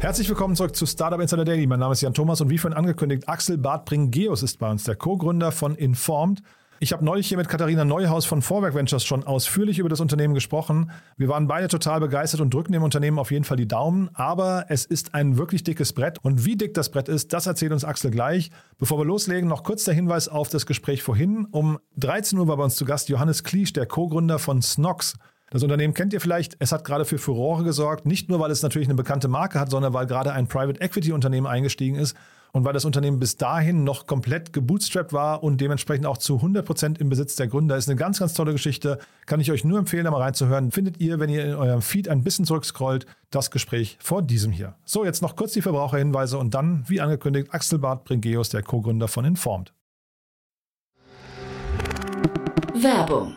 Herzlich willkommen zurück zu Startup Insider Daily. Mein Name ist Jan Thomas und wie vorhin angekündigt, Axel Bartbring-Geos ist bei uns, der Co-Gründer von Informed. Ich habe neulich hier mit Katharina Neuhaus von Vorwerk Ventures schon ausführlich über das Unternehmen gesprochen. Wir waren beide total begeistert und drücken dem Unternehmen auf jeden Fall die Daumen. Aber es ist ein wirklich dickes Brett. Und wie dick das Brett ist, das erzählt uns Axel gleich. Bevor wir loslegen, noch kurz der Hinweis auf das Gespräch vorhin. Um 13 Uhr war bei uns zu Gast Johannes Kliesch, der Co-Gründer von Snox. Das Unternehmen kennt ihr vielleicht. Es hat gerade für Furore gesorgt. Nicht nur, weil es natürlich eine bekannte Marke hat, sondern weil gerade ein Private Equity Unternehmen eingestiegen ist und weil das Unternehmen bis dahin noch komplett gebootstrapped war und dementsprechend auch zu 100 Prozent im Besitz der Gründer. Ist eine ganz, ganz tolle Geschichte. Kann ich euch nur empfehlen, da mal reinzuhören. Findet ihr, wenn ihr in eurem Feed ein bisschen zurückscrollt, das Gespräch vor diesem hier. So, jetzt noch kurz die Verbraucherhinweise und dann, wie angekündigt, Axel Barth Bringeus, der Co-Gründer von Informed. Werbung.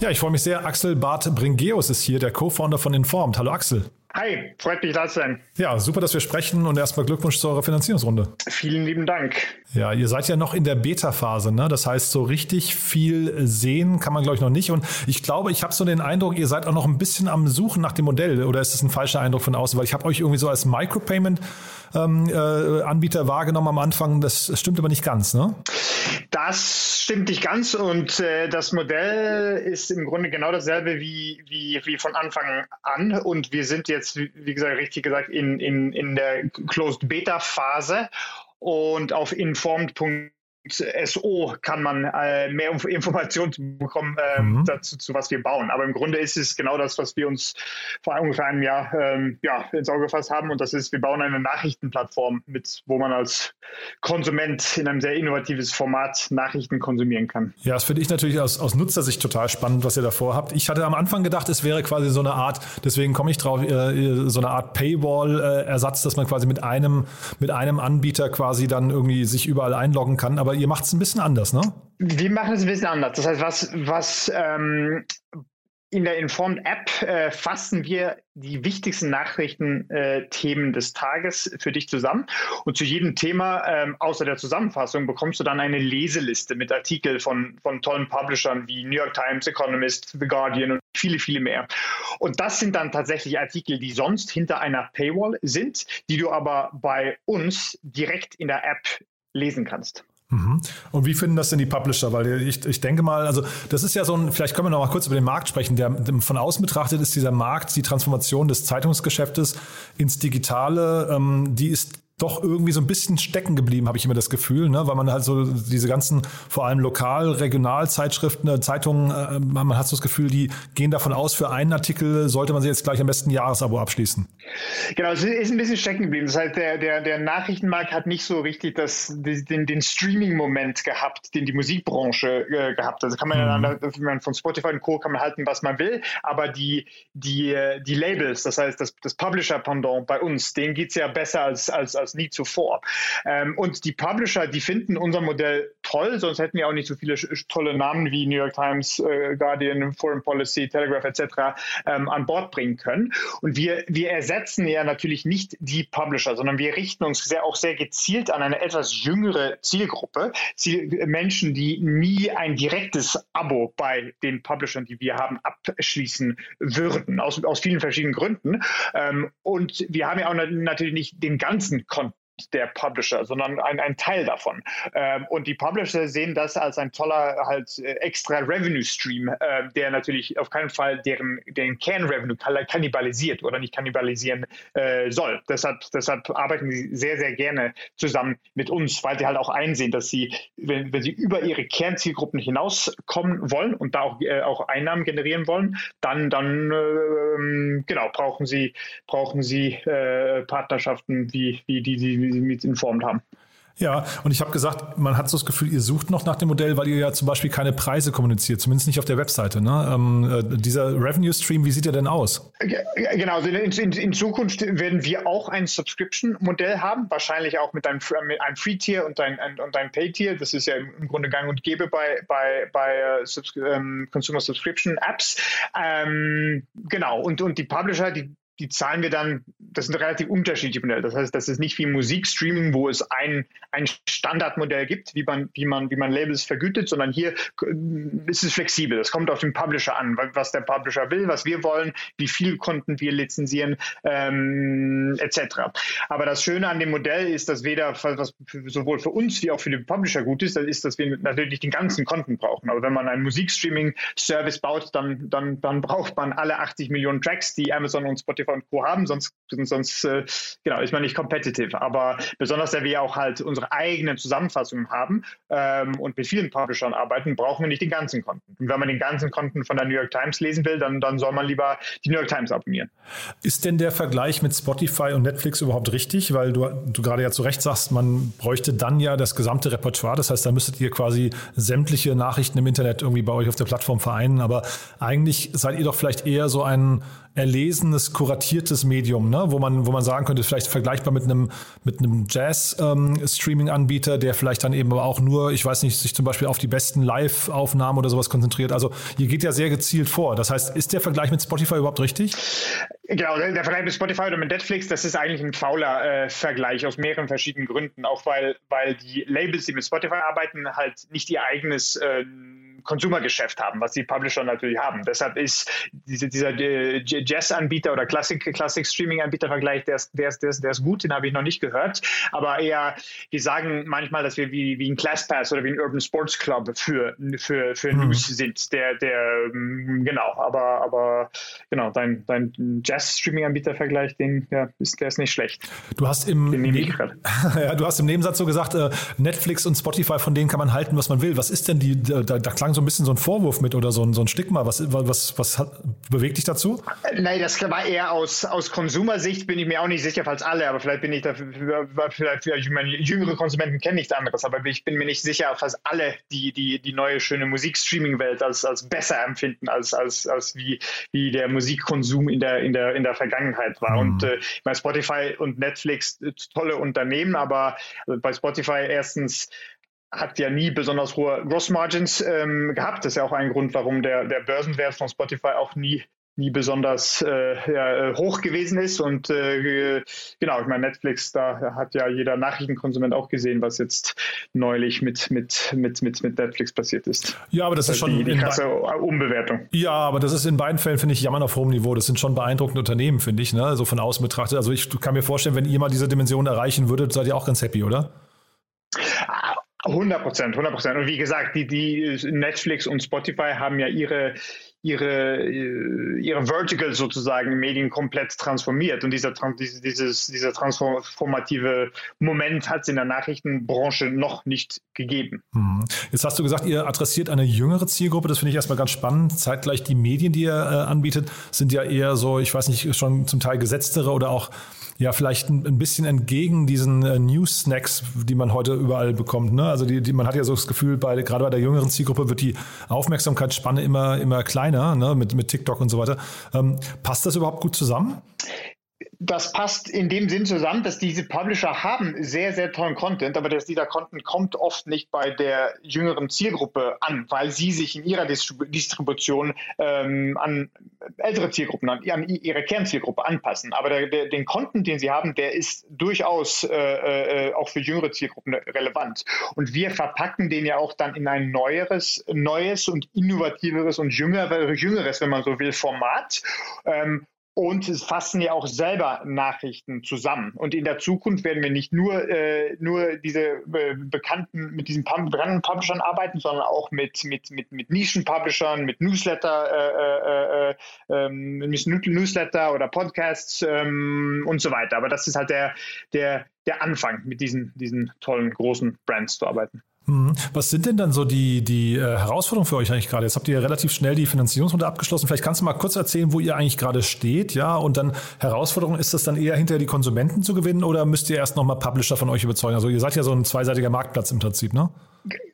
Ja, ich freue mich sehr. Axel Barth Bringeus ist hier, der Co-Founder von Informed. Hallo Axel. Hi, freut mich da zu sein. Ja, super, dass wir sprechen und erstmal Glückwunsch zu eurer Finanzierungsrunde. Vielen lieben Dank. Ja, ihr seid ja noch in der Beta-Phase, ne? Das heißt, so richtig viel sehen kann man, glaube ich, noch nicht. Und ich glaube, ich habe so den Eindruck, ihr seid auch noch ein bisschen am Suchen nach dem Modell. Oder ist das ein falscher Eindruck von außen? Weil ich habe euch irgendwie so als Micropayment-Anbieter ähm, äh, wahrgenommen am Anfang. Das stimmt aber nicht ganz, ne? Das stimmt nicht ganz und äh, das Modell ist im Grunde genau dasselbe wie, wie, wie von Anfang an und wir sind jetzt, wie gesagt, richtig gesagt, in, in, in der Closed Beta Phase und auf informed.de SO kann man äh, mehr Informationen bekommen äh, mhm. dazu, zu was wir bauen. Aber im Grunde ist es genau das, was wir uns vor ungefähr einem Jahr ähm, ja, ins Auge gefasst haben. Und das ist, wir bauen eine Nachrichtenplattform, mit, wo man als Konsument in einem sehr innovatives Format Nachrichten konsumieren kann. Ja, das finde ich natürlich aus, aus Nutzersicht total spannend, was ihr davor habt. Ich hatte am Anfang gedacht, es wäre quasi so eine Art, deswegen komme ich drauf, äh, so eine Art Paywall-Ersatz, dass man quasi mit einem, mit einem Anbieter quasi dann irgendwie sich überall einloggen kann. Aber ihr macht es ein bisschen anders, ne? Wir machen es ein bisschen anders. Das heißt, was, was ähm, in der Informed App äh, fassen wir die wichtigsten Nachrichtenthemen äh, des Tages für dich zusammen. Und zu jedem Thema, ähm, außer der Zusammenfassung, bekommst du dann eine Leseliste mit Artikeln von, von tollen Publishern wie New York Times, Economist, The Guardian und viele, viele mehr. Und das sind dann tatsächlich Artikel, die sonst hinter einer Paywall sind, die du aber bei uns direkt in der App lesen kannst. Mhm. Und wie finden das denn die Publisher? Weil ich, ich denke mal, also das ist ja so ein, vielleicht können wir noch mal kurz über den Markt sprechen. Der, von außen betrachtet ist dieser Markt, die Transformation des Zeitungsgeschäftes ins Digitale, ähm, die ist doch irgendwie so ein bisschen stecken geblieben, habe ich immer das Gefühl, ne? weil man halt so diese ganzen, vor allem lokal, Regionalzeitschriften, äh, Zeitungen, äh, man hat so das Gefühl, die gehen davon aus, für einen Artikel sollte man sie jetzt gleich am besten Jahresabo abschließen. Genau, es ist ein bisschen stecken geblieben. Das heißt, der, der, der Nachrichtenmarkt hat nicht so richtig das, den, den Streaming-Moment gehabt, den die Musikbranche äh, gehabt hat. Also kann man mhm. ja dann, von Spotify und Co. kann man halten, was man will, aber die, die, die Labels, das heißt das, das Publisher-Pendant bei uns, denen geht es ja besser als, als, als als nie zuvor. Ähm, und die Publisher, die finden unser Modell toll, sonst hätten wir auch nicht so viele tolle Namen wie New York Times, äh, Guardian, Foreign Policy, Telegraph etc. Ähm, an Bord bringen können. Und wir, wir ersetzen ja natürlich nicht die Publisher, sondern wir richten uns sehr, auch sehr gezielt an eine etwas jüngere Zielgruppe, Ziel, Menschen, die nie ein direktes Abo bei den Publishern, die wir haben, abschließen würden, aus, aus vielen verschiedenen Gründen. Ähm, und wir haben ja auch natürlich nicht den ganzen der Publisher, sondern ein, ein Teil davon. Ähm, und die Publisher sehen das als ein toller halt äh, extra Revenue Stream, äh, der natürlich auf keinen Fall deren, deren Kernrevenue kannibalisiert oder nicht kannibalisieren äh, soll. Deshalb, deshalb arbeiten sie sehr, sehr gerne zusammen mit uns, weil sie halt auch einsehen, dass sie, wenn, wenn sie über ihre Kernzielgruppen hinauskommen wollen und da auch, äh, auch Einnahmen generieren wollen, dann, dann äh, genau, brauchen sie, brauchen sie äh, Partnerschaften wie, wie die, die sie mit informt haben. Ja, und ich habe gesagt, man hat so das Gefühl, ihr sucht noch nach dem Modell, weil ihr ja zum Beispiel keine Preise kommuniziert, zumindest nicht auf der Webseite. Ne? Ähm, äh, dieser Revenue Stream, wie sieht der denn aus? Genau, also in, in, in Zukunft werden wir auch ein Subscription-Modell haben, wahrscheinlich auch mit einem, einem Free-Tier und ein, ein, und ein Pay-Tier. Das ist ja im Grunde gang und gäbe bei, bei, bei uh, um, Consumer Subscription Apps. Ähm, genau, und, und die Publisher, die die zahlen wir dann, das sind relativ unterschiedliche Modelle. Das heißt, das ist nicht wie Musikstreaming, wo es ein, ein Standardmodell gibt, wie man, wie, man, wie man Labels vergütet, sondern hier ist es flexibel. Das kommt auf den Publisher an, was der Publisher will, was wir wollen, wie viel Konten wir lizenzieren, ähm, etc. Aber das Schöne an dem Modell ist, dass weder, was sowohl für uns wie auch für den Publisher gut ist, das ist, dass wir natürlich den ganzen Konten brauchen. Aber wenn man einen Musikstreaming-Service baut, dann, dann, dann braucht man alle 80 Millionen Tracks, die Amazon und Spotify Spotify und Co. haben, sonst, sonst äh, genau, ist man nicht competitive. Aber besonders, da wir auch halt unsere eigenen Zusammenfassungen haben ähm, und mit vielen Publishern arbeiten, brauchen wir nicht den ganzen Konten. Und wenn man den ganzen Konten von der New York Times lesen will, dann, dann soll man lieber die New York Times abonnieren. Ist denn der Vergleich mit Spotify und Netflix überhaupt richtig? Weil du, du gerade ja zu Recht sagst, man bräuchte dann ja das gesamte Repertoire. Das heißt, da müsstet ihr quasi sämtliche Nachrichten im Internet irgendwie bei euch auf der Plattform vereinen. Aber eigentlich seid ihr doch vielleicht eher so ein erlesenes, kuratiertes Medium, ne? wo, man, wo man sagen könnte, vielleicht vergleichbar mit einem, mit einem Jazz-Streaming-Anbieter, ähm, der vielleicht dann eben auch nur, ich weiß nicht, sich zum Beispiel auf die besten Live-Aufnahmen oder sowas konzentriert. Also ihr geht ja sehr gezielt vor. Das heißt, ist der Vergleich mit Spotify überhaupt richtig? Genau, der Vergleich mit Spotify oder mit Netflix, das ist eigentlich ein fauler äh, Vergleich aus mehreren verschiedenen Gründen. Auch weil, weil die Labels, die mit Spotify arbeiten, halt nicht ihr eigenes äh, Konsumergeschäft haben, was die Publisher natürlich haben. Deshalb ist diese, dieser äh, Jazz-Anbieter oder Classic-Streaming-Anbieter-Vergleich, der ist, der, ist, der, ist, der ist gut, den habe ich noch nicht gehört. Aber eher, wir sagen manchmal, dass wir wie, wie ein ClassPass oder wie ein Urban Sports Club für, für, für mhm. News sind. Der, der, mm, genau, aber, aber genau, dein, dein Jazz-Streaming-Anbieter-Vergleich, den, ja, ist, der ist nicht schlecht. Du hast im, ja, du hast im Nebensatz so gesagt, äh, Netflix und Spotify, von denen kann man halten, was man will. Was ist denn die, da, da klang so ein bisschen so ein Vorwurf mit oder so ein, so ein Stigma. Was, was, was hat, bewegt dich dazu? Nein, das war eher aus, aus Konsumersicht, bin ich mir auch nicht sicher, falls alle, aber vielleicht bin ich dafür, vielleicht meine jüngere Konsumenten kennen nichts anderes, aber ich bin mir nicht sicher, falls alle die, die, die neue schöne Musikstreaming-Welt als, als besser empfinden, als, als, als wie, wie der Musikkonsum in der, in der, in der Vergangenheit war. Mhm. Und äh, bei Spotify und Netflix äh, tolle Unternehmen, aber bei Spotify erstens hat ja nie besonders hohe Grossmargins ähm, gehabt. Das ist ja auch ein Grund, warum der, der Börsenwert von Spotify auch nie nie besonders äh, ja, hoch gewesen ist. Und äh, genau, ich meine, Netflix, da hat ja jeder Nachrichtenkonsument auch gesehen, was jetzt neulich mit, mit, mit, mit, mit Netflix passiert ist. Ja, aber das, das ist schon die, die krasse Umbewertung. Ja, aber das ist in beiden Fällen, finde ich, jammern auf hohem Niveau. Das sind schon beeindruckende Unternehmen, finde ich, ne? so von außen betrachtet. Also ich kann mir vorstellen, wenn ihr mal diese Dimension erreichen würdet, seid ihr auch ganz happy, oder? 100 Prozent, 100 Prozent. Und wie gesagt, die, die Netflix und Spotify haben ja ihre, ihre, äh, ihre Vertical sozusagen Medien komplett transformiert. Und dieser, dieses, dieser transformative Moment hat es in der Nachrichtenbranche noch nicht gegeben. Hm. Jetzt hast du gesagt, ihr adressiert eine jüngere Zielgruppe. Das finde ich erstmal ganz spannend. Zeitgleich die Medien, die ihr äh, anbietet, sind ja eher so, ich weiß nicht, schon zum Teil gesetztere oder auch ja vielleicht ein, ein bisschen entgegen diesen äh, News-Snacks, die man heute überall bekommt. Ne? Also die, die, man hat ja so das Gefühl, bei, gerade bei der jüngeren Zielgruppe wird die Aufmerksamkeitsspanne immer, immer kleiner ne? mit, mit TikTok und so weiter. Ähm, passt das überhaupt gut zusammen? Das passt in dem Sinn zusammen, dass diese Publisher haben sehr, sehr tollen Content, aber dass dieser Content kommt oft nicht bei der jüngeren Zielgruppe an, weil sie sich in ihrer Distribution ähm, an ältere Zielgruppen, an, an, ihre Kernzielgruppe anpassen. Aber der, der, den Content, den sie haben, der ist durchaus äh, äh, auch für jüngere Zielgruppen relevant. Und wir verpacken den ja auch dann in ein neueres, neues und innovativeres und jüngeres, jüngeres wenn man so will, Format. Ähm, und fassen ja auch selber Nachrichten zusammen. Und in der Zukunft werden wir nicht nur, äh, nur diese äh, bekannten, mit diesen bekannten Publishern arbeiten, sondern auch mit, mit, mit, mit Nischen-Publishern, mit Newsletter, äh, äh, äh ähm, Newsletter oder Podcasts ähm, und so weiter. Aber das ist halt der, der, der Anfang, mit diesen, diesen tollen großen Brands zu arbeiten. Mhm. Was sind denn dann so die, die äh, Herausforderungen für euch eigentlich gerade? Jetzt habt ihr relativ schnell die Finanzierungsrunde abgeschlossen. Vielleicht kannst du mal kurz erzählen, wo ihr eigentlich gerade steht, ja? Und dann Herausforderung, ist das dann eher hinterher die Konsumenten zu gewinnen oder müsst ihr erst nochmal Publisher von euch überzeugen? Also ihr seid ja so ein zweiseitiger Marktplatz im Prinzip, ne?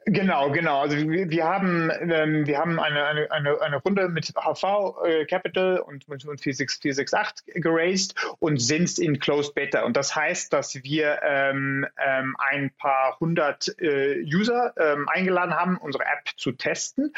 Genau, genau. Also wir, wir haben, ähm, wir haben eine, eine, eine, eine Runde mit HV äh, Capital und, und 46468 geraced und sind in Closed Beta. Und das heißt, dass wir ähm, ähm, ein paar hundert äh, User ähm, eingeladen haben, unsere App zu testen.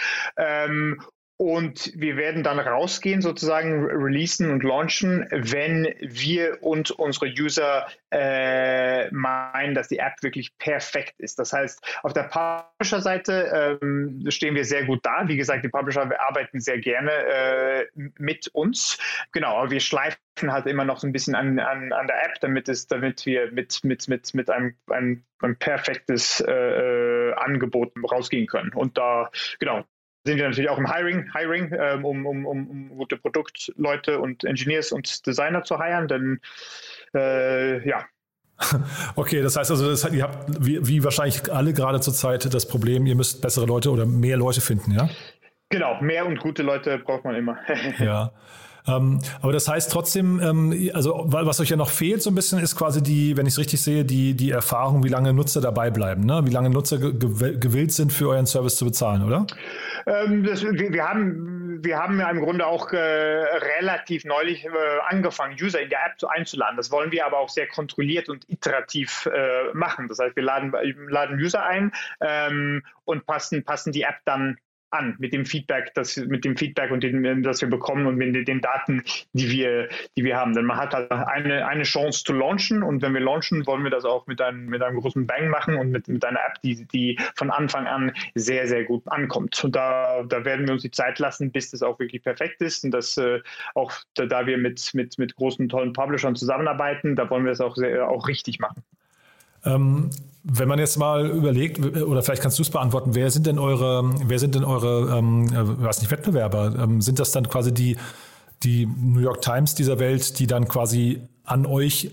Und wir werden dann rausgehen, sozusagen releasen und launchen, wenn wir und unsere User äh, meinen, dass die App wirklich perfekt ist. Das heißt, auf der Publisher-Seite ähm, stehen wir sehr gut da. Wie gesagt, die Publisher arbeiten sehr gerne äh, mit uns. Genau, aber wir schleifen halt immer noch so ein bisschen an, an, an der App, damit es, damit wir mit, mit, mit, mit einem, einem, einem perfektes äh, äh Angebot rausgehen können. Und da, genau, sind wir natürlich auch im Hiring, Hiring ähm, um, um, um, gute Produktleute und Engineers und Designer zu hiren, denn äh, ja. Okay, das heißt also, das, ihr habt wie, wie wahrscheinlich alle gerade zurzeit das Problem, ihr müsst bessere Leute oder mehr Leute finden, ja? Genau, mehr und gute Leute braucht man immer. ja. Ähm, aber das heißt trotzdem, ähm, also was euch ja noch fehlt so ein bisschen, ist quasi die, wenn ich es richtig sehe, die, die Erfahrung, wie lange Nutzer dabei bleiben, ne? wie lange Nutzer gewillt sind, für euren Service zu bezahlen, oder? Ähm, das, wir, wir, haben, wir haben ja im Grunde auch äh, relativ neulich äh, angefangen, User in der App einzuladen. Das wollen wir aber auch sehr kontrolliert und iterativ äh, machen. Das heißt, wir laden, laden User ein ähm, und passen, passen die App dann an mit dem Feedback, das, mit dem Feedback und dem, das wir bekommen und mit den Daten, die wir, die wir haben. Denn man hat halt eine, eine Chance zu launchen und wenn wir launchen, wollen wir das auch mit einem, mit einem großen Bang machen und mit, mit einer App, die, die von Anfang an sehr, sehr gut ankommt. Und da, da werden wir uns die Zeit lassen, bis das auch wirklich perfekt ist und das äh, auch, da, da wir mit, mit, mit großen, tollen Publishern zusammenarbeiten, da wollen wir es auch, auch richtig machen. Ähm, wenn man jetzt mal überlegt, oder vielleicht kannst du es beantworten, wer sind denn eure, wer sind denn eure, ähm, äh, weiß nicht, Wettbewerber? Ähm, sind das dann quasi die, die New York Times dieser Welt, die dann quasi an euch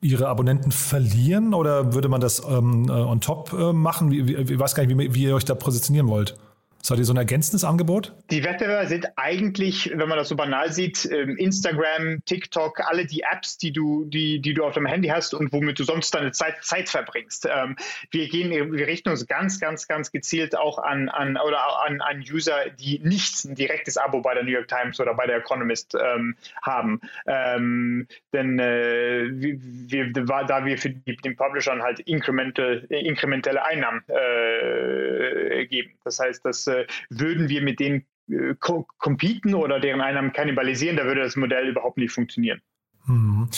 ihre Abonnenten verlieren oder würde man das ähm, äh, on top äh, machen? Ich weiß gar nicht, wie, wie ihr euch da positionieren wollt. Seid ihr so ein ergänzendes Angebot? Die Wettbewerber sind eigentlich, wenn man das so banal sieht, ähm, Instagram, TikTok, alle die Apps, die du, die, die du auf deinem Handy hast und womit du sonst deine Zeit, Zeit verbringst. Ähm, wir gehen, wir richten uns ganz, ganz, ganz gezielt auch an, an oder an, an User, die nicht ein direktes Abo bei der New York Times oder bei der Economist ähm, haben. Ähm, denn äh, wir, da wir für die, den Publishern halt incremental, inkrementelle Einnahmen äh, geben. Das heißt, dass äh, würden wir mit denen äh, competen oder deren Einnahmen kannibalisieren, da würde das Modell überhaupt nicht funktionieren. Mhm.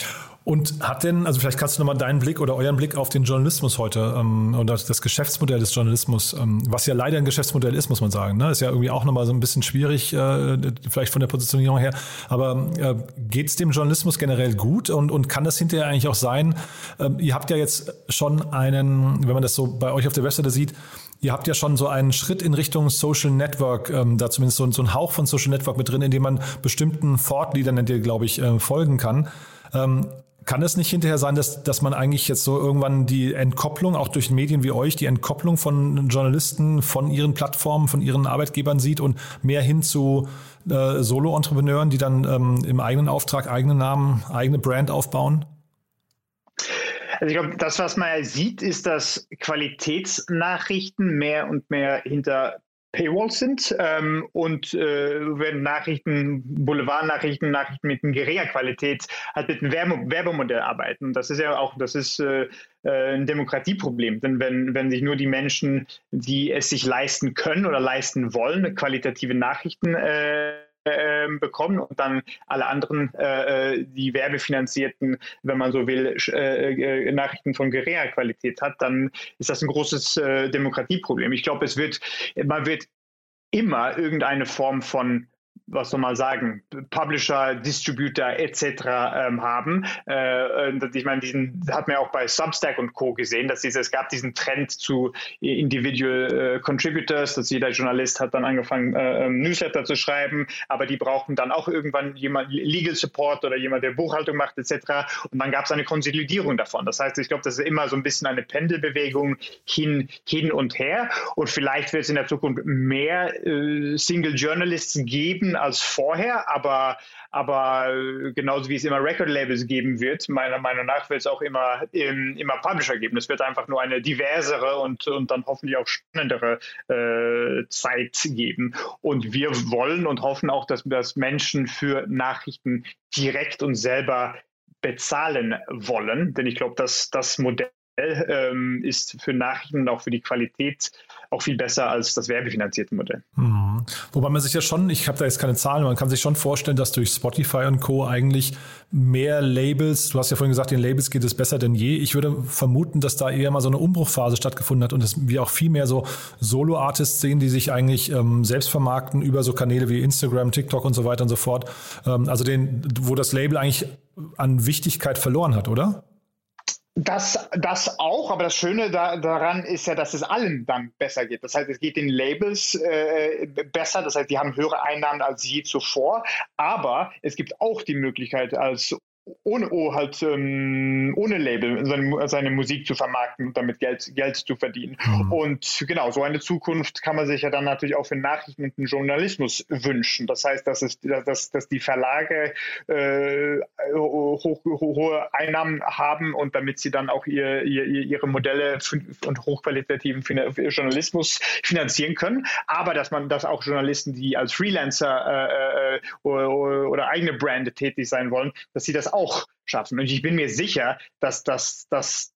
Und hat denn, also vielleicht kannst du nochmal deinen Blick oder euren Blick auf den Journalismus heute ähm, oder das Geschäftsmodell des Journalismus, ähm, was ja leider ein Geschäftsmodell ist, muss man sagen. Ne? Ist ja irgendwie auch nochmal so ein bisschen schwierig, äh, vielleicht von der Positionierung her. Aber äh, geht es dem Journalismus generell gut und, und kann das hinterher eigentlich auch sein? Äh, ihr habt ja jetzt schon einen, wenn man das so bei euch auf der Webseite sieht, Ihr habt ja schon so einen Schritt in Richtung Social Network, ähm, da zumindest so, so ein Hauch von Social Network mit drin, in dem man bestimmten Fortliedern, glaube ich, äh, folgen kann. Ähm, kann es nicht hinterher sein, dass, dass man eigentlich jetzt so irgendwann die Entkopplung, auch durch Medien wie euch, die Entkopplung von Journalisten, von ihren Plattformen, von ihren Arbeitgebern sieht und mehr hin zu äh, Solo-Entrepreneuren, die dann ähm, im eigenen Auftrag, eigenen Namen, eigene Brand aufbauen? Also ich glaube, das, was man sieht, ist, dass Qualitätsnachrichten mehr und mehr hinter Paywalls sind ähm, und äh, wenn Nachrichten, Boulevardnachrichten, Nachrichten mit geringer Qualität halt mit einem Werbe Werbemodell arbeiten. Das ist ja auch, das ist äh, äh, ein Demokratieproblem. Denn wenn, wenn sich nur die Menschen, die es sich leisten können oder leisten wollen, qualitative Nachrichten äh, äh, bekommen und dann alle anderen, äh, äh, die werbefinanzierten, wenn man so will, äh, äh, Nachrichten von geringer Qualität hat, dann ist das ein großes äh, Demokratieproblem. Ich glaube, es wird, man wird immer irgendeine Form von was soll man sagen, Publisher, Distributor etc. Ähm, haben. Äh, ich meine, diesen hat man ja auch bei Substack und Co. gesehen, dass diese, es gab diesen Trend zu Individual äh, Contributors, dass jeder Journalist hat dann angefangen, äh, ähm, Newsletter zu schreiben, aber die brauchten dann auch irgendwann jemand Legal Support oder jemand, der Buchhaltung macht etc. Und dann gab es eine Konsolidierung davon. Das heißt, ich glaube, das ist immer so ein bisschen eine Pendelbewegung hin, hin und her. Und vielleicht wird es in der Zukunft mehr äh, Single Journalists geben als vorher, aber, aber äh, genauso wie es immer Record-Labels geben wird, meiner Meinung nach wird es auch immer, ähm, immer Publisher geben. Es wird einfach nur eine diversere und, und dann hoffentlich auch spannendere äh, Zeit geben. Und wir wollen und hoffen auch, dass, dass Menschen für Nachrichten direkt und selber bezahlen wollen. Denn ich glaube, dass das Modell ähm, ist für Nachrichten und auch für die Qualität auch viel besser als das werbefinanzierte Modell. Mhm. Wobei man sich ja schon, ich habe da jetzt keine Zahlen, man kann sich schon vorstellen, dass durch Spotify und Co. eigentlich mehr Labels, du hast ja vorhin gesagt, den Labels geht es besser denn je. Ich würde vermuten, dass da eher mal so eine Umbruchphase stattgefunden hat und dass wir auch viel mehr so Solo-Artists sehen, die sich eigentlich ähm, selbst vermarkten über so Kanäle wie Instagram, TikTok und so weiter und so fort. Ähm, also den, wo das Label eigentlich an Wichtigkeit verloren hat, oder? Das, das auch, aber das Schöne da, daran ist ja, dass es allen dann besser geht. Das heißt, es geht den Labels äh, besser, das heißt, die haben höhere Einnahmen als je zuvor, aber es gibt auch die Möglichkeit als ohne oh, halt ähm, ohne Label seine, seine, Musik zu vermarkten und damit Geld, Geld zu verdienen. Mhm. Und genau, so eine Zukunft kann man sich ja dann natürlich auch für Nachrichten und den Journalismus wünschen. Das heißt, dass, es, dass, dass die Verlage äh, hoch, hohe Einnahmen haben und damit sie dann auch ihr, ihr, ihre Modelle und hochqualitativen Journalismus finanzieren können. Aber dass man, dass auch Journalisten, die als Freelancer äh, äh, oder, oder eigene Brand tätig sein wollen, dass sie das auch schaffen. Und ich bin mir sicher, dass, das, dass,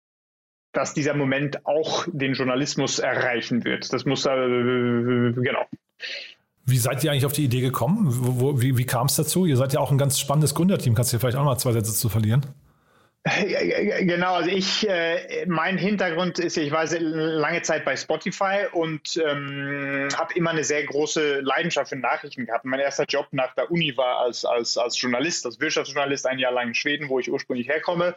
dass dieser Moment auch den Journalismus erreichen wird. Das muss, äh, genau. Wie seid ihr eigentlich auf die Idee gekommen? Wo, wie wie kam es dazu? Ihr seid ja auch ein ganz spannendes Gründerteam. Kannst du dir vielleicht auch mal zwei Sätze zu verlieren? Genau, also ich, äh, mein Hintergrund ist, ich war lange Zeit bei Spotify und ähm, habe immer eine sehr große Leidenschaft für Nachrichten gehabt. Mein erster Job nach der Uni war als, als, als Journalist, als Wirtschaftsjournalist, ein Jahr lang in Schweden, wo ich ursprünglich herkomme.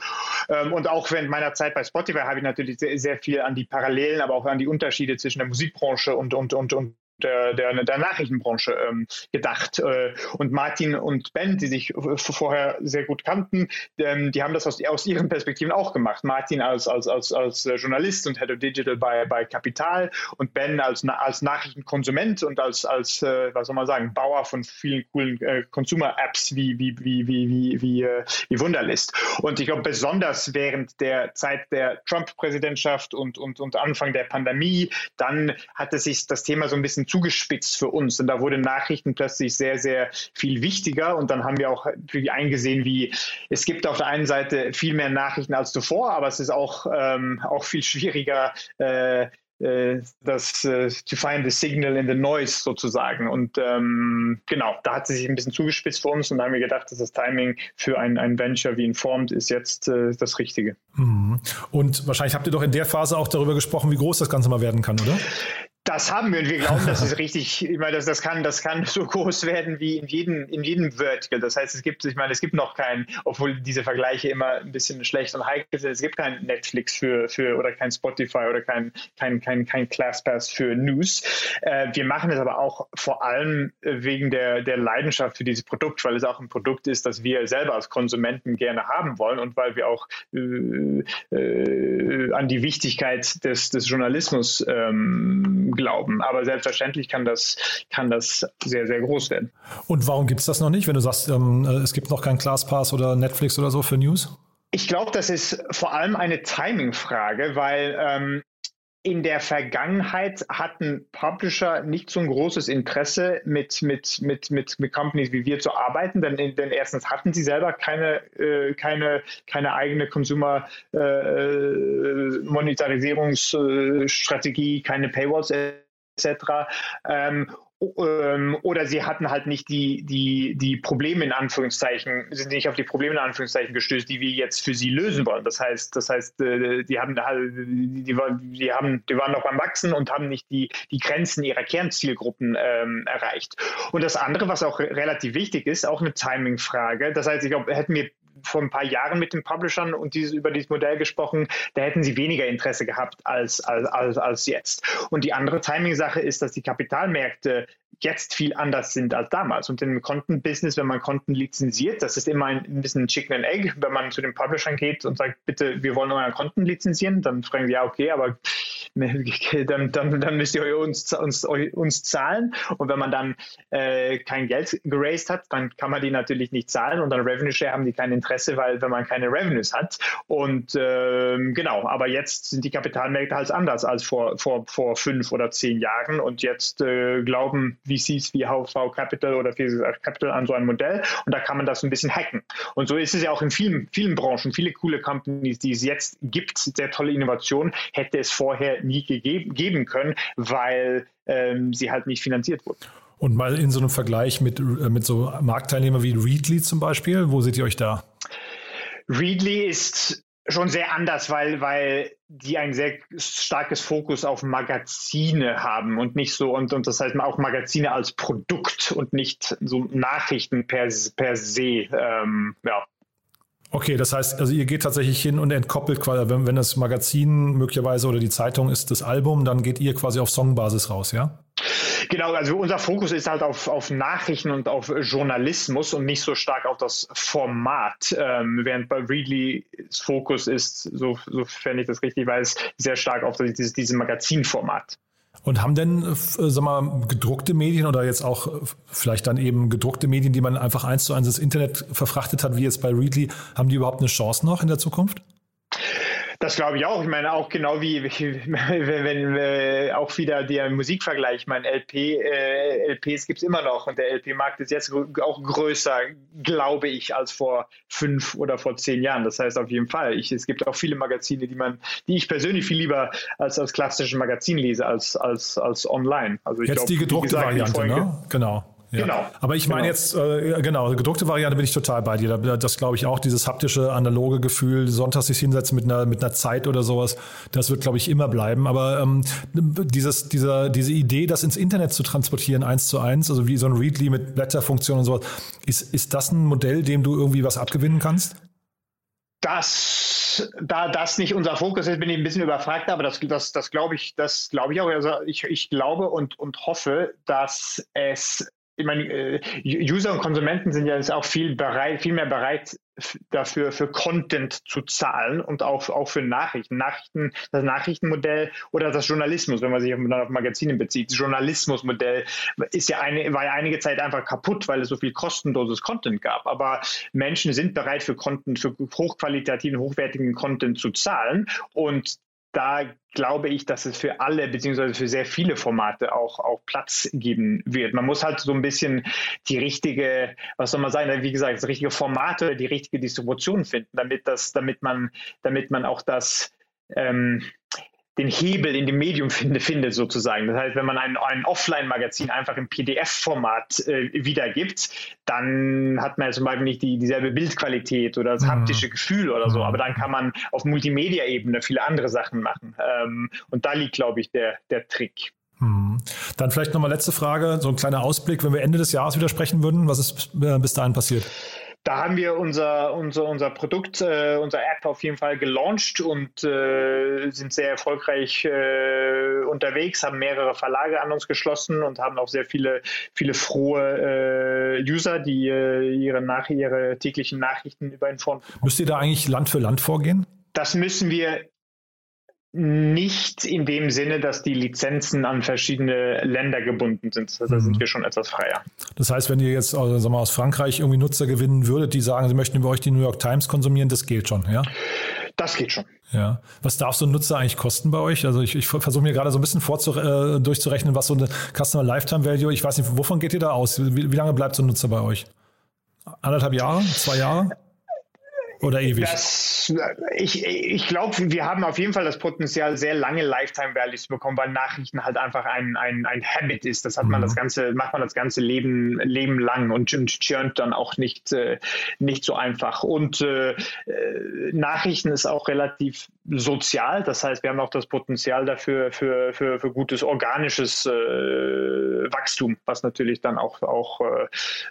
Ähm, und auch während meiner Zeit bei Spotify habe ich natürlich sehr, sehr viel an die Parallelen, aber auch an die Unterschiede zwischen der Musikbranche und, und, und, und der, der, der Nachrichtenbranche ähm, gedacht. Äh, und Martin und Ben, die sich vorher sehr gut kannten, ähm, die haben das aus, aus ihren Perspektiven auch gemacht. Martin als, als, als, als Journalist und Head of Digital bei, bei Capital und Ben als, als Nachrichtenkonsument und als, als äh, was soll man sagen, Bauer von vielen coolen äh, Consumer-Apps wie, wie, wie, wie, wie, wie, äh, wie Wunderlist. Und ich glaube, besonders während der Zeit der Trump-Präsidentschaft und, und, und Anfang der Pandemie, dann hatte sich das Thema so ein bisschen zugespitzt für uns. Und da wurde Nachrichten plötzlich sehr, sehr viel wichtiger. Und dann haben wir auch eingesehen, wie es gibt auf der einen Seite viel mehr Nachrichten als zuvor, aber es ist auch, ähm, auch viel schwieriger, äh, äh das äh, to find the signal in the noise sozusagen. Und ähm, genau, da hat sie sich ein bisschen zugespitzt für uns und da haben wir gedacht, dass das Timing für ein, ein Venture wie Informed ist jetzt äh, das Richtige. Mhm. Und wahrscheinlich habt ihr doch in der Phase auch darüber gesprochen, wie groß das Ganze mal werden kann, oder? Das haben wir und wir glauben, dass es richtig, ich meine, das, das, kann, das kann so groß werden wie in jedem, in jedem Vertical. Das heißt, es gibt, ich meine, es gibt noch kein, obwohl diese Vergleiche immer ein bisschen schlecht und heikel sind, es gibt kein Netflix für, für oder kein Spotify oder kein, kein, kein, kein ClassPass für News. Äh, wir machen es aber auch vor allem wegen der, der Leidenschaft für dieses Produkt, weil es auch ein Produkt ist, das wir selber als Konsumenten gerne haben wollen und weil wir auch äh, äh, an die Wichtigkeit des, des Journalismus ähm, glauben. Aber selbstverständlich kann das, kann das sehr, sehr groß werden. Und warum gibt es das noch nicht, wenn du sagst, ähm, äh, es gibt noch kein ClassPass oder Netflix oder so für News? Ich glaube, das ist vor allem eine Timing-Frage, weil ähm, in der Vergangenheit hatten Publisher nicht so ein großes Interesse, mit, mit, mit, mit, mit Companies wie wir zu arbeiten, denn, denn erstens hatten sie selber keine, äh, keine, keine eigene Consumer-Monetarisierungsstrategie, äh, keine Paywalls etc. Ähm, oder sie hatten halt nicht die, die, die Probleme in Anführungszeichen, sind nicht auf die Probleme in Anführungszeichen gestößt, die wir jetzt für sie lösen wollen. Das heißt, das heißt, äh, die haben die, die haben, die waren noch beim Wachsen und haben nicht die, die Grenzen ihrer Kernzielgruppen ähm, erreicht. Und das andere, was auch relativ wichtig ist, auch eine Timing-Frage. Das heißt, ich glaube, hätten wir vor ein paar Jahren mit den Publishern und dieses, über dieses Modell gesprochen, da hätten sie weniger Interesse gehabt als, als, als, als jetzt. Und die andere Timing-Sache ist, dass die Kapitalmärkte jetzt viel anders sind als damals. Und im Kontenbusiness, wenn man Konten lizenziert, das ist immer ein, bisschen Chicken and Egg. Wenn man zu den Publishern geht und sagt, bitte, wir wollen euren Konten lizenzieren, dann fragen sie, ja, okay, aber dann, dann, dann müsst ihr uns, uns, uns zahlen. Und wenn man dann äh, kein Geld geraced hat, dann kann man die natürlich nicht zahlen und dann Revenue Share haben die kein Interesse, weil wenn man keine Revenues hat. Und äh, genau, aber jetzt sind die Kapitalmärkte halt anders als vor, vor, vor fünf oder zehn Jahren. Und jetzt äh, glauben VCs wie HV Capital oder VC Capital an so ein Modell und da kann man das ein bisschen hacken. Und so ist es ja auch in vielen, vielen Branchen, viele coole Companies, die es jetzt gibt, sehr tolle Innovationen, hätte es vorher nie gegeben, geben können, weil ähm, sie halt nicht finanziert wurden. Und mal in so einem Vergleich mit, äh, mit so Marktteilnehmern wie Readly zum Beispiel, wo seht ihr euch da? Readly ist schon sehr anders, weil, weil die ein sehr starkes Fokus auf Magazine haben und nicht so, und, und das heißt auch Magazine als Produkt und nicht so Nachrichten per, per se. Ähm, ja. Okay, das heißt, also ihr geht tatsächlich hin und entkoppelt quasi, wenn, wenn das Magazin möglicherweise oder die Zeitung ist das Album, dann geht ihr quasi auf Songbasis raus, ja? Genau, also unser Fokus ist halt auf, auf Nachrichten und auf Journalismus und nicht so stark auf das Format, ähm, während bei Readly's Fokus ist, so, sofern ich das richtig weiß, sehr stark auf dieses, dieses Magazinformat. Und haben denn, äh, sag mal, gedruckte Medien oder jetzt auch äh, vielleicht dann eben gedruckte Medien, die man einfach eins zu eins ins Internet verfrachtet hat, wie jetzt bei Readly, haben die überhaupt eine Chance noch in der Zukunft? Das glaube ich auch. Ich meine, auch genau wie, wenn, wenn äh, auch wieder der Musikvergleich, mein LP, äh, LPs gibt es immer noch und der LP-Markt ist jetzt auch größer, glaube ich, als vor fünf oder vor zehn Jahren. Das heißt auf jeden Fall, ich, es gibt auch viele Magazine, die man, die ich persönlich viel lieber als als klassische Magazin lese als, als, als online. Also ich jetzt glaub, die gedruckte gesagt, Variante, ne? Genau. Ja. Genau. Aber ich meine genau. jetzt, äh, genau, gedruckte Variante bin ich total bei dir. Das glaube ich auch, dieses haptische, analoge Gefühl, sonntags sich hinsetzen mit einer, mit einer Zeit oder sowas, das wird, glaube ich, immer bleiben. Aber ähm, dieses, dieser, diese Idee, das ins Internet zu transportieren, eins zu eins, also wie so ein Readly mit Blätterfunktion und sowas, ist, ist das ein Modell, dem du irgendwie was abgewinnen kannst? Das, da das nicht unser Fokus ist, bin ich ein bisschen überfragt, aber das, das, das glaube ich, das glaube ich auch. Also ich, ich glaube und, und hoffe, dass es ich meine, äh, User und Konsumenten sind ja jetzt auch viel bereit, viel mehr bereit dafür für Content zu zahlen und auch, auch für Nachrichten. Nachrichten, das Nachrichtenmodell oder das Journalismus, wenn man sich dann auf Magazine bezieht. Das Journalismusmodell ist ja eine, war ja einige Zeit einfach kaputt, weil es so viel kostenloses Content gab. Aber Menschen sind bereit für Content, für hochqualitativen, hochwertigen Content zu zahlen und da glaube ich, dass es für alle beziehungsweise für sehr viele Formate auch, auch Platz geben wird. Man muss halt so ein bisschen die richtige, was soll man sagen, wie gesagt, das richtige Format oder die richtige Distribution finden, damit das, damit man, damit man auch das ähm, den Hebel in dem Medium finde, findet sozusagen. Das heißt, wenn man ein, ein Offline-Magazin einfach im PDF-Format äh, wiedergibt, dann hat man ja zum Beispiel nicht die, dieselbe Bildqualität oder das mhm. haptische Gefühl oder so. Aber dann kann man auf Multimedia-Ebene viele andere Sachen machen. Ähm, und da liegt, glaube ich, der, der Trick. Mhm. Dann vielleicht nochmal letzte Frage, so ein kleiner Ausblick, wenn wir Ende des Jahres wieder sprechen würden, was ist äh, bis dahin passiert? Da haben wir unser, unser, unser Produkt, äh, unser App auf jeden Fall gelauncht und äh, sind sehr erfolgreich äh, unterwegs, haben mehrere Verlage an uns geschlossen und haben auch sehr viele, viele frohe äh, User, die äh, ihre, nach, ihre täglichen Nachrichten über Inform. Müsst ihr da eigentlich Land für Land vorgehen? Das müssen wir nicht in dem Sinne, dass die Lizenzen an verschiedene Länder gebunden sind. Da mhm. sind wir schon etwas freier. Das heißt, wenn ihr jetzt also, sagen wir, aus Frankreich irgendwie Nutzer gewinnen würdet, die sagen, sie möchten über euch die New York Times konsumieren, das geht schon, ja? Das geht schon. Ja. Was darf so ein Nutzer eigentlich kosten bei euch? Also ich, ich versuche mir gerade so ein bisschen vorzu, äh, durchzurechnen, was so eine Customer Lifetime Value, ich weiß nicht, wovon geht ihr da aus? Wie, wie lange bleibt so ein Nutzer bei euch? Anderthalb Jahre? Zwei Jahre? Oder ewig? Das, ich ich glaube, wir haben auf jeden Fall das Potenzial, sehr lange Lifetime Values zu bekommen, weil Nachrichten halt einfach ein, ein, ein Habit ist. Das hat man Mhm. das ganze, macht man das ganze Leben, Leben lang und, und churnt dann auch nicht, äh, nicht so einfach. Und äh, äh, Nachrichten ist auch relativ sozial. Das heißt, wir haben auch das Potenzial dafür für, für, für gutes organisches äh, Wachstum, was natürlich dann auch, auch äh,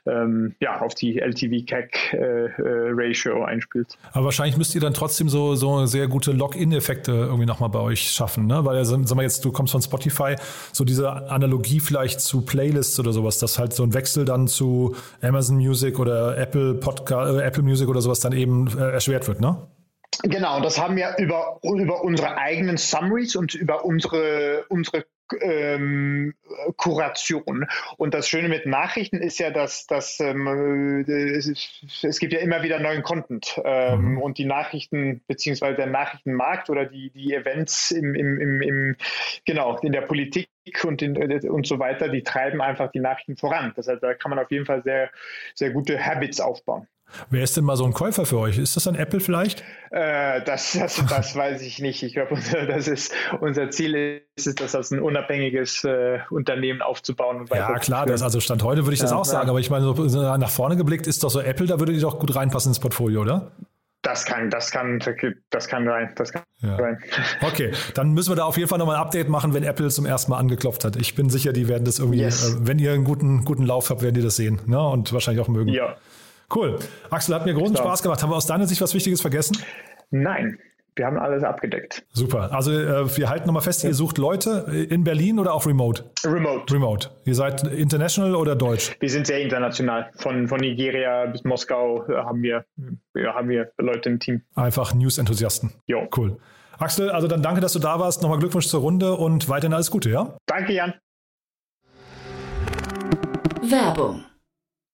ähm, ja, auf die LTV-CAC-Ratio äh, einspielt. Aber wahrscheinlich müsst ihr dann trotzdem so, so sehr gute Login-Effekte irgendwie nochmal bei euch schaffen, ne? Weil, sag mal jetzt, du kommst von Spotify, so diese Analogie vielleicht zu Playlists oder sowas, dass halt so ein Wechsel dann zu Amazon Music oder Apple Podcast, äh, Apple Music oder sowas dann eben äh, erschwert wird, ne? Genau, das haben wir über, über unsere eigenen Summaries und über unsere, unsere ähm, Kuration. Und das Schöne mit Nachrichten ist ja, dass, dass ähm, es, gibt ja immer wieder neuen Content. Ähm, Mhm. Und die Nachrichten, beziehungsweise der Nachrichtenmarkt oder die, die Events im, im, im, im, genau, in der Politik und, in, und so weiter, die treiben einfach die Nachrichten voran. Das heißt, da kann man auf jeden Fall sehr, sehr gute Habits aufbauen. Wer ist denn mal so ein Käufer für euch? Ist das dann Apple vielleicht? Äh, das, das, das weiß ich nicht. Ich glaube, unser, das ist, unser Ziel ist es, das als ein unabhängiges äh, Unternehmen aufzubauen. Ja, klar, das, also Stand heute würde ich das Ja, auch sagen, ja. aber ich meine, so, nach vorne geblickt ist doch so Apple, da würde die doch gut reinpassen ins Portfolio, oder? das kann, das kann, das kann rein. Das kann Ja. Okay, dann müssen wir da auf jeden Fall nochmal ein Update machen, wenn Apple zum ersten Mal angeklopft hat. Ich bin sicher, die werden das irgendwie, Yes. äh, wenn ihr einen guten, guten Lauf habt, werden die das sehen ne? und wahrscheinlich auch mögen. Ja. Cool. Axel, hat mir großen. Spaß gemacht. Haben wir aus deiner Sicht was Wichtiges vergessen? Nein, wir haben alles abgedeckt. Super. Also äh, wir halten nochmal fest, ihr sucht Leute in Berlin oder auch remote? Remote. Remote. Ihr seid international oder deutsch? Wir sind sehr international. Von, von Nigeria bis Moskau äh, haben wir, ja, haben wir Leute im Team. Einfach News-Enthusiasten. Jo. Cool. Axel, also dann danke, dass du da warst. Nochmal Glückwunsch zur Runde und weiterhin alles Gute, ja? Danke, Jan. Werbung.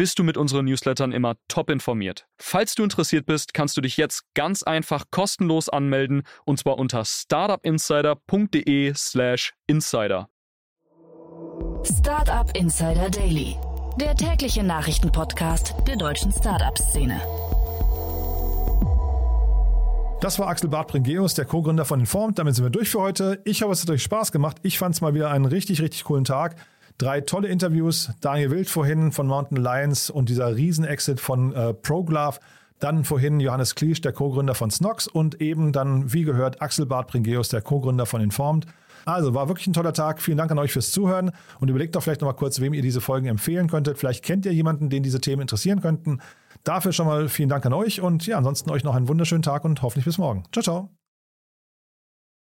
bist du mit unseren Newslettern immer top informiert. Falls du interessiert bist, kannst du dich jetzt ganz einfach kostenlos anmelden und zwar unter startupinsider.de/slash insider. Startup Insider Daily. Der tägliche Nachrichtenpodcast der deutschen Startup-Szene. Das war Axel Barth-Bringeus, der Co-Gründer von Informed. Damit sind wir durch für heute. Ich hoffe, es hat euch Spaß gemacht. Ich fand es mal wieder einen richtig, richtig coolen Tag. Drei tolle Interviews. Daniel Wild vorhin von Mountain Lions und dieser Riesen-Exit von äh, ProGlove. Dann vorhin Johannes Kliesch, der Co-Gründer von Snox und eben dann, wie gehört, Axel Barth-Bringeus, der Co-Gründer von Informed. Also war wirklich ein toller Tag. Vielen Dank an euch fürs Zuhören und überlegt doch vielleicht nochmal kurz, wem ihr diese Folgen empfehlen könntet. Vielleicht kennt ihr jemanden, den diese Themen interessieren könnten. Dafür schon mal vielen Dank an euch und ja, ansonsten euch noch einen wunderschönen Tag und hoffentlich bis morgen. Ciao, ciao.